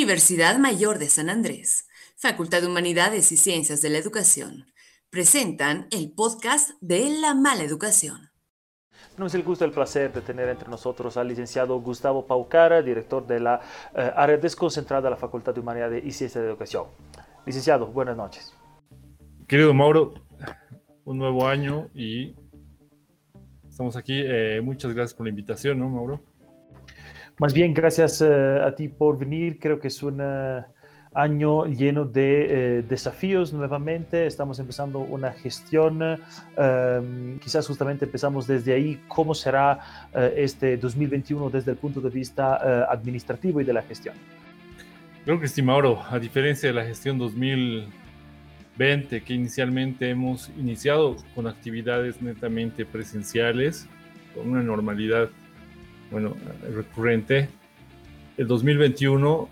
Universidad Mayor de San Andrés, Facultad de Humanidades y Ciencias de la Educación, presentan el podcast de La Mala Educación. Tenemos el gusto y el placer de tener entre nosotros al licenciado Gustavo Paucara, director de la eh, área desconcentrada de la Facultad de Humanidades y Ciencias de la Educación. Licenciado, buenas noches. Querido Mauro, un nuevo año y estamos aquí. Eh, muchas gracias por la invitación, ¿no, Mauro? Más bien, gracias eh, a ti por venir. Creo que es un eh, año lleno de desafíos nuevamente. Estamos empezando una gestión. Em, quizás justamente empezamos desde ahí. ¿Cómo será este 2021 desde el punto de vista administrativo y de la gestión? Creo que sí, Mauro. A diferencia de la gestión 2020, que inicialmente hemos iniciado con actividades netamente presenciales, con una normalidad bueno, recurrente. El 2021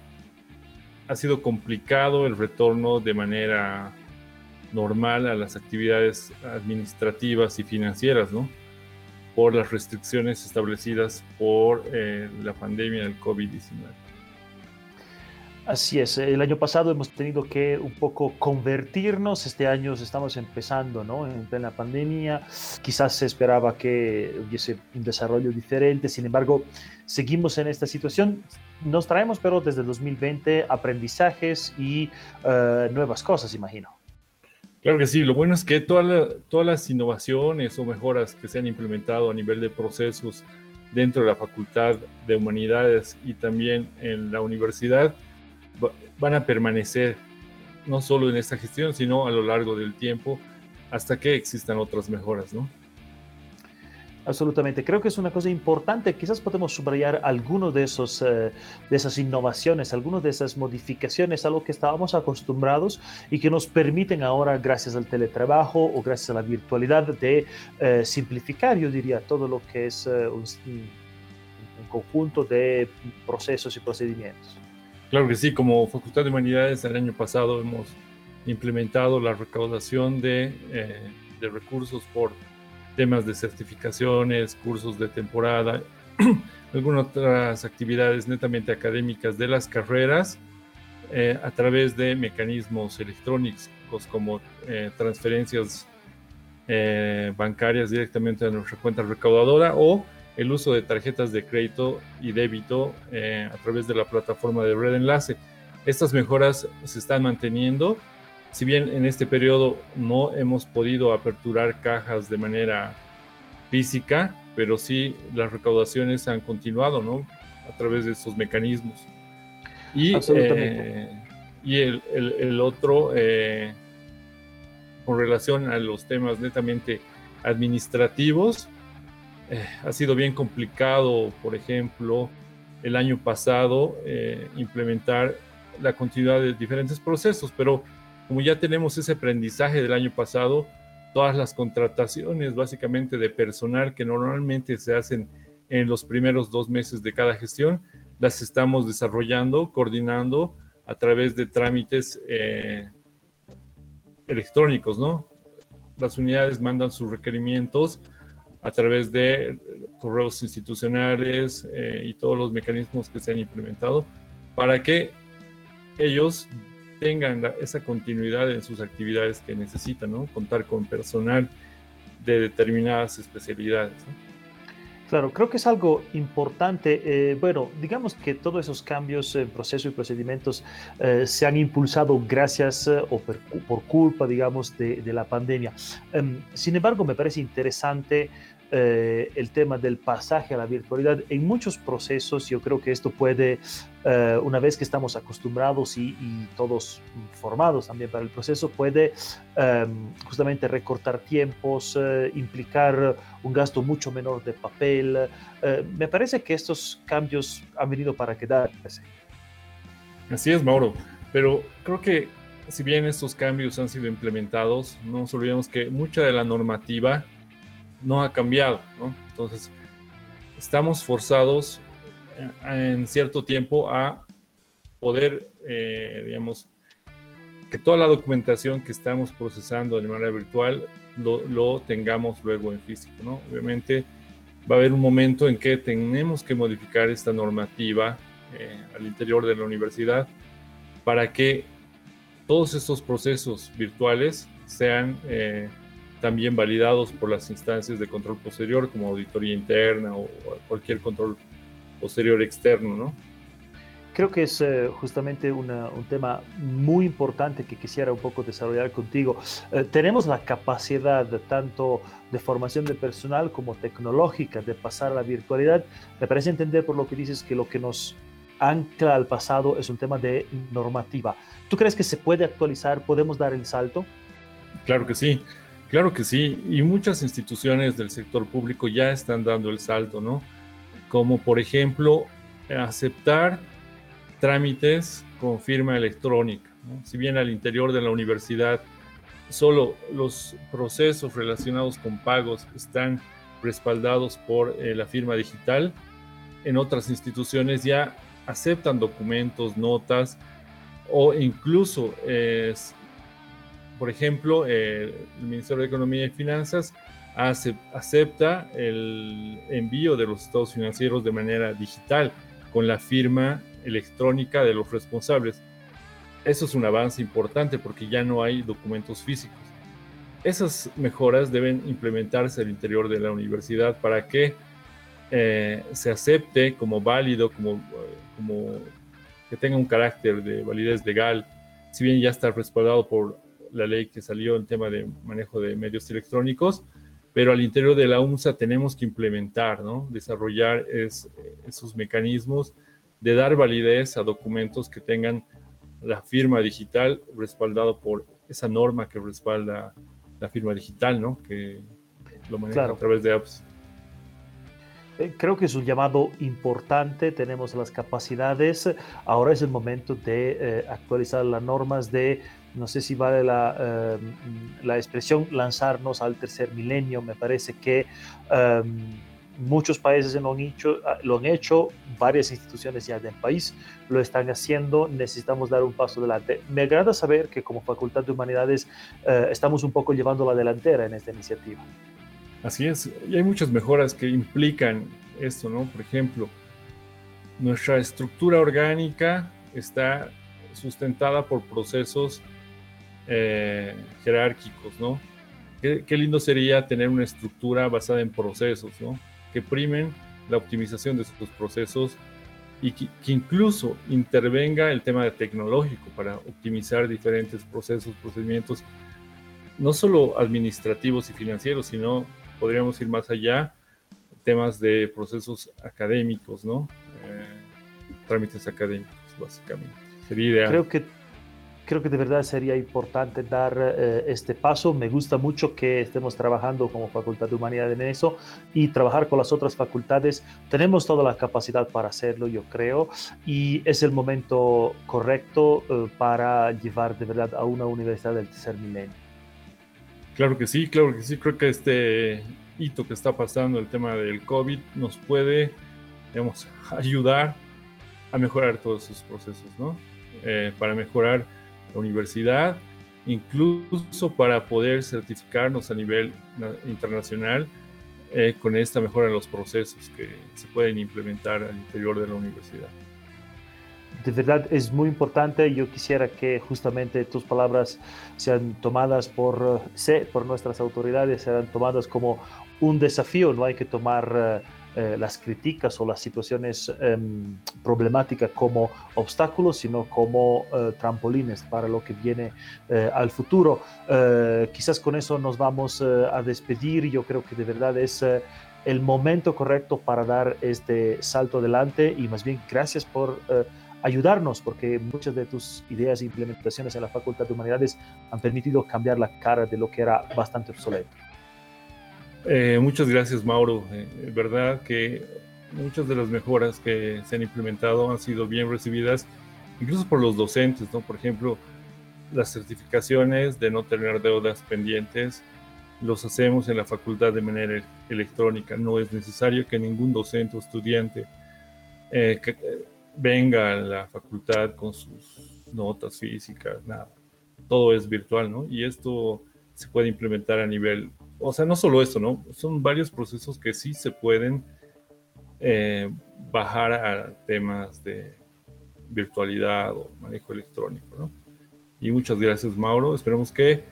ha sido complicado el retorno de manera normal a las actividades administrativas y financieras, ¿no? Por las restricciones establecidas por eh, la pandemia del COVID-19. Así es, el año pasado hemos tenido que un poco convertirnos, este año estamos empezando ¿no? en plena pandemia, quizás se esperaba que hubiese un desarrollo diferente, sin embargo, seguimos en esta situación, nos traemos pero desde 2020 aprendizajes y uh, nuevas cosas, imagino. Claro que sí, lo bueno es que toda todas las innovaciones o mejoras que se han implementado a nivel de procesos dentro de la Facultad de Humanidades y también en la universidad, van a permanecer no solo en esta gestión, sino a lo largo del tiempo hasta que existan otras mejoras, ¿no? Absolutamente. Creo que es una cosa importante. Quizás podemos subrayar algunas de, esos, eh, de esas innovaciones, algunas de esas modificaciones a lo que estábamos acostumbrados y que nos permiten ahora, gracias al teletrabajo o gracias a la virtualidad, de eh, simplificar, yo diría, todo lo que es eh, un conjunto de procesos y procedimientos. Claro que sí, como Facultad de Humanidades el año pasado hemos implementado la recaudación de, eh, de recursos por temas de certificaciones, cursos de temporada, algunas otras actividades netamente académicas de las carreras eh, a través de mecanismos electrónicos como eh, transferencias bancarias directamente a nuestra cuenta recaudadora o el uso de tarjetas de crédito y débito eh, a través de la plataforma de Red Enlace. Estas mejoras se están manteniendo. Si bien en este periodo no hemos podido aperturar cajas de manera física, pero sí las recaudaciones han continuado, ¿no? A través de estos mecanismos. Y, eh, y el, el, otro, eh, con relación a los temas netamente administrativos, eh, ha sido bien complicado, por ejemplo, el año pasado eh, implementar la continuidad de diferentes procesos, pero como ya tenemos ese aprendizaje del año pasado, todas las contrataciones básicamente de personal que normalmente se hacen en los primeros dos meses de cada gestión, las estamos desarrollando, coordinando a través de trámites eh, electrónicos, ¿no? Las unidades mandan sus requerimientos a través de correos institucionales eh, y todos los mecanismos que se han implementado para que ellos tengan esa continuidad en sus actividades que necesitan, ¿no? Contar con personal de determinadas especialidades. Claro, creo que es algo importante. Eh, bueno, digamos que todos esos cambios en proceso y procedimientos eh, se han impulsado gracias o por, culpa, digamos, de, la pandemia. Um, sin embargo, me parece interesante eh, el tema del pasaje a la virtualidad en muchos procesos. Yo creo que esto puede, eh, una vez que estamos acostumbrados y, todos formados también para el proceso, puede em, justamente recortar tiempos, eh, implicar un gasto mucho menor de papel. me parece que estos cambios han venido para quedarse. Así es, Mauro. Pero creo que si bien estos cambios han sido implementados, no nos olvidemos que mucha de la normativa no ha cambiado, ¿no? Entonces, estamos forzados eh, en cierto tiempo a poder, eh, digamos, que toda la documentación que estamos procesando de manera virtual lo, tengamos luego en físico, ¿no? Obviamente va a haber un momento en que tenemos que modificar esta normativa eh, al interior de la universidad para que todos estos procesos virtuales sean también validados por las instancias de control posterior como auditoría interna o cualquier control posterior externo, ¿no? Creo que es eh, justamente un tema muy importante que quisiera un poco desarrollar contigo. Eh, tenemos la capacidad tanto de formación de personal como tecnológica de pasar a la virtualidad. Me parece entender por lo que dices que lo que nos ancla al pasado es un tema de normativa. ¿Tú crees que se puede actualizar? ¿Podemos dar el salto? Claro que sí, claro que sí. Y muchas instituciones del sector público ya están dando el salto, ¿no? Como por ejemplo aceptar trámites con firma electrónica. Si bien al interior de la universidad solo los procesos relacionados con pagos están respaldados por eh, la firma digital, en otras instituciones ya aceptan documentos, notas o incluso, por ejemplo, el Ministerio de Economía y Finanzas acepta el envío de los estados financieros de manera digital con la firma electrónica de los responsables. Eso es un avance importante porque ya no hay documentos físicos. Esas mejoras deben implementarse al interior de la universidad para que eh, se acepte como válido, como, como que tenga un carácter de validez legal, si bien ya está respaldado por la ley que salió en tema de manejo de medios electrónicos, pero al interior de la UNSA tenemos que implementar, ¿no? desarrollar esos mecanismos de dar validez a documentos que tengan la firma digital respaldado por esa norma que respalda la firma digital, ¿no? Que lo maneja a través de apps. Eh, creo que es un llamado importante, tenemos las capacidades, ahora es el momento de eh, actualizar las normas de, no sé si vale la, eh, la, expresión, lanzarnos al tercer milenio, me parece que muchos países lo han, hecho, lo han hecho, varias instituciones ya del país lo están haciendo, necesitamos dar un paso adelante. Me agrada saber que como Facultad de Humanidades eh, estamos un poco llevando la delantera en esta iniciativa. Así es, y hay muchas mejoras que implican esto, ¿no? Por ejemplo, nuestra estructura orgánica está sustentada por procesos eh, jerárquicos, ¿no? Qué, qué, lindo sería tener una estructura basada en procesos, ¿no? que primen la optimización de sus procesos y que, incluso intervenga el tema tecnológico para optimizar diferentes procesos, procedimientos, no solo administrativos y financieros, sino podríamos ir más allá, temas de procesos académicos, ¿no? Eh, trámites académicos, básicamente. Sería ideal. Creo que creo que de verdad sería importante dar eh, este paso. Me gusta mucho que estemos trabajando como Facultad de Humanidad en eso y trabajar con las otras facultades. Tenemos toda la capacidad para hacerlo, yo creo, y es el momento correcto eh, para llevar de verdad a una universidad del tercer milenio. Claro que sí, claro que sí. Creo que este hito que está pasando, el tema del COVID, nos puede, digamos, ayudar a mejorar todos esos procesos, ¿no? Eh, para mejorar la universidad, incluso para poder certificarnos a nivel internacional eh, con esta mejora en los procesos que se pueden implementar al interior de la universidad. De verdad es muy importante. Yo quisiera que justamente tus palabras sean tomadas por, por nuestras autoridades, sean tomadas como un desafío. No hay que tomar eh, eh, las críticas o las situaciones em, problemáticas como obstáculos, sino como eh, trampolines para lo que viene eh, al futuro. quizás con eso nos vamos a despedir. Yo creo que de verdad es el momento correcto para dar este salto adelante y más bien gracias por ayudarnos porque muchas de tus ideas e implementaciones en la Facultad de Humanidades han permitido cambiar la cara de lo que era bastante obsoleto. Eh, muchas gracias, Mauro. Eh, verdad que muchas de las mejoras que se han implementado han sido bien recibidas, incluso por los docentes, ¿no? Por ejemplo, las certificaciones de no tener deudas pendientes los hacemos en la facultad de manera electrónica. No es necesario que ningún docente o estudiante eh, venga a la facultad con sus notas físicas, nada. Todo es virtual, ¿no? Y esto se puede implementar a nivel o sea, no solo esto, ¿no? Son varios procesos que sí se pueden eh, bajar a temas de virtualidad o manejo electrónico. ¿no? Y muchas gracias, Mauro. Esperemos que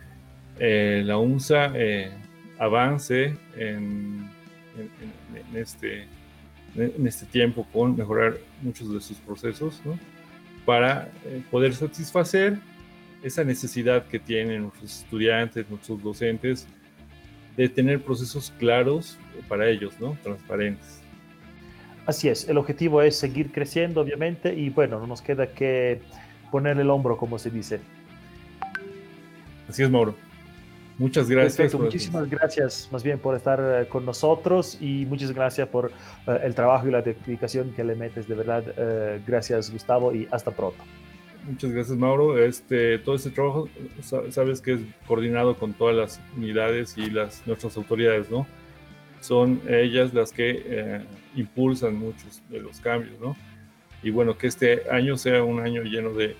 eh, la UNSA eh, avance en, este, en este tiempo con mejorar muchos de sus procesos ¿no? para eh, poder satisfacer esa necesidad que tienen nuestros estudiantes, nuestros docentes, de tener procesos claros para ellos, ¿no? transparentes. Así es, el objetivo es seguir creciendo, obviamente, y bueno, no nos queda que poner el hombro, como se dice. Así es, Mauro. Muchas gracias. muchísimas gracias más bien por estar eh, con nosotros y muchas gracias por eh, el trabajo y la dedicación que le metes, de verdad. Eh, gracias, Gustavo, y hasta pronto. Muchas gracias, Mauro. Este, todo este trabajo, sabes que es coordinado con todas las unidades y las, nuestras autoridades, ¿no? Son ellas las que impulsan muchos de los cambios, ¿no? Y bueno, que este año sea un año lleno de,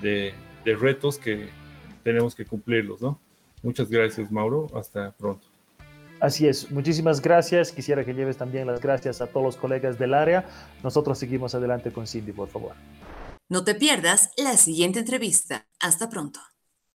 de, de retos que tenemos que cumplirlos, ¿no? Muchas gracias, Mauro. Hasta pronto. Así es, muchísimas gracias. Quisiera que lleves también las gracias a todos los colegas del área. Nosotros seguimos adelante con Cindy, por favor. No te pierdas la siguiente entrevista. Hasta pronto.